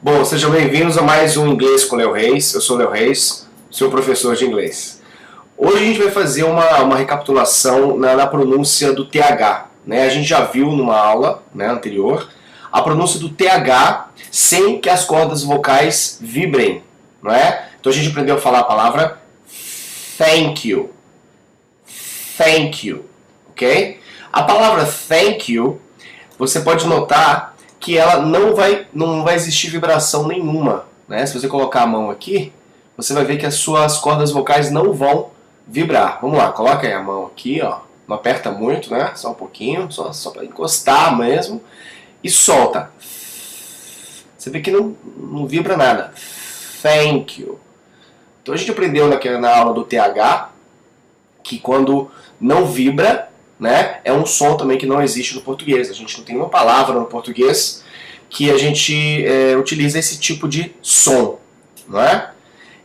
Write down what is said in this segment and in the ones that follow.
Bom, sejam bem-vindos a mais um Inglês com Leo Reis. Eu sou Leo Reis, seu professor de inglês. Hoje a gente vai fazer uma, uma recapitulação na, na pronúncia do TH. Né? A gente já viu numa aula né, anterior a pronúncia do TH sem que as cordas vocais vibrem. Não é? Então a gente aprendeu a falar a palavra thank you. Thank you. Ok? A palavra thank you, você pode notar que ela não vai, não vai existir vibração nenhuma. Né? Se você colocar a mão aqui, você vai ver que as suas cordas vocais não vão vibrar. Vamos lá, coloca aí a mão aqui, ó. Não aperta muito, né? Só um pouquinho, só, só para encostar mesmo. E solta. Você vê que não, não vibra nada. Thank you. Então a gente aprendeu naquela, na aula do TH que quando não vibra, né? É um som também que não existe no português. A gente não tem uma palavra no português que a gente é, utiliza esse tipo de som, não é?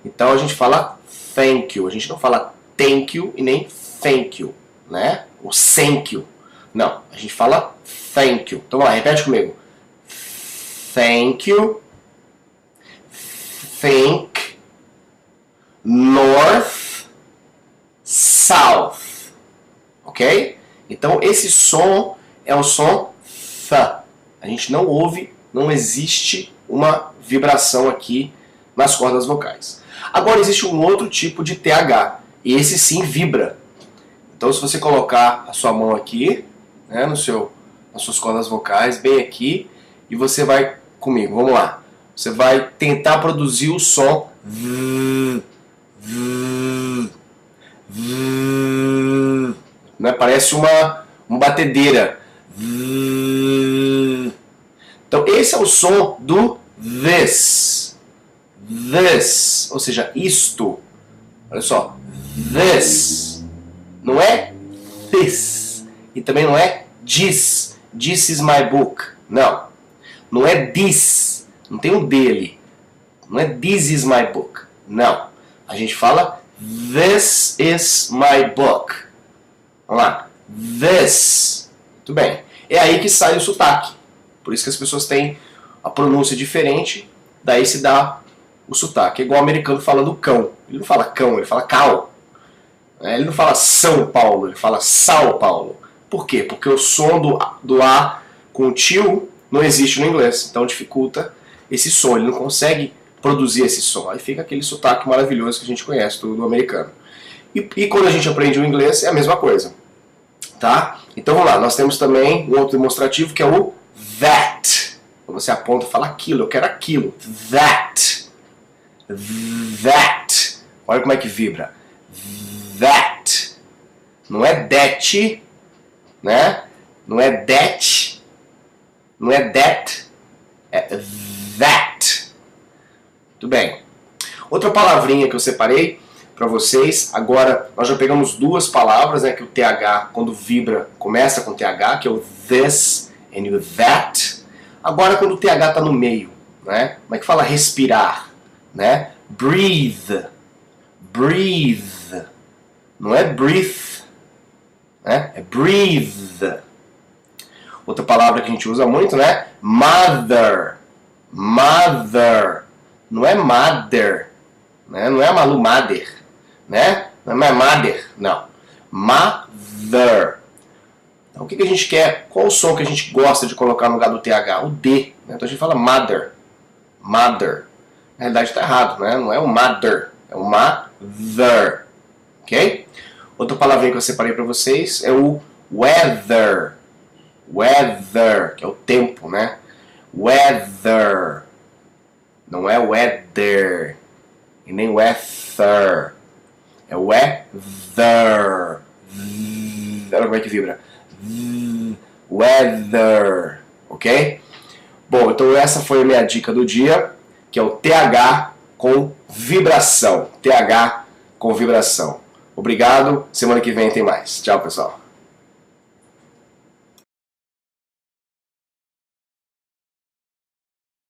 Então a gente fala thank you, a gente não fala thank you e nem thank you, né? O thank you. Não, a gente fala thank you. Então lá, repete comigo. Thank you. Think. North. South. Ok? Então esse som é o som th. A gente não ouve, não existe uma vibração aqui nas cordas vocais. Agora existe um outro tipo de TH, e esse sim vibra. Então se você colocar a sua mão aqui, né, no seu, nas suas cordas vocais, bem aqui, e você vai comigo, vamos lá. Você vai tentar produzir o som v, v, v, né? Parece uma, uma batedeira. Então esse é o som do this. This, ou seja, isto. Olha só, this. Não é this. E também não é this. This is my book. Não. Não é this. Não tem o dele. Não é this is my book. Não. A gente fala this is my book. Vamos lá. This. Muito bem. É aí que sai o sotaque. Por isso que as pessoas têm a pronúncia diferente, daí se dá o sotaque. É igual o americano falando cão. Ele não fala cão, ele fala cal. É, ele não fala São Paulo, ele fala São Paulo. Por quê? Porque o som do, do A com o tio não existe no inglês. Então dificulta esse som. Ele não consegue produzir esse som. Aí fica aquele sotaque maravilhoso que a gente conhece do, do americano. E, e quando a gente aprende o inglês é a mesma coisa tá? Então vamos lá, nós temos também um outro demonstrativo que é o that. Você aponta e fala aquilo, eu quero aquilo. That. That. Olha como é que vibra. That. Não é that, né? Não é that. Não é that. É that. Muito bem. Outra palavrinha que eu separei para vocês. Agora, nós já pegamos duas palavras, né, que o TH, quando vibra, começa com TH, que é o this and o that. Agora, quando o TH está no meio, né, como é que fala respirar? Né? Breathe. Breathe. Não é breathe, né? é breathe. Outra palavra que a gente usa muito, né? Mother. Mother. Não é mother. Né? Não é Malu Mother né? Não é mother, não. Mother. Então o que, que a gente quer? Qual o som que a gente gosta de colocar no lugar do TH? O D. Né? Então a gente fala mother. Mother. Na realidade está errado, né? Não é o mother, é o mother. Ok? Outra palavrinha que eu separei para vocês é o weather. Weather, que é o tempo, né? Weather. Não é weather. E nem weather. É o weather. Olha como é que vibra. Weather. Ok? Bom, então essa foi a minha dica do dia, que é o TH com vibração. TH com vibração. Obrigado. Semana que vem tem mais. Tchau, pessoal.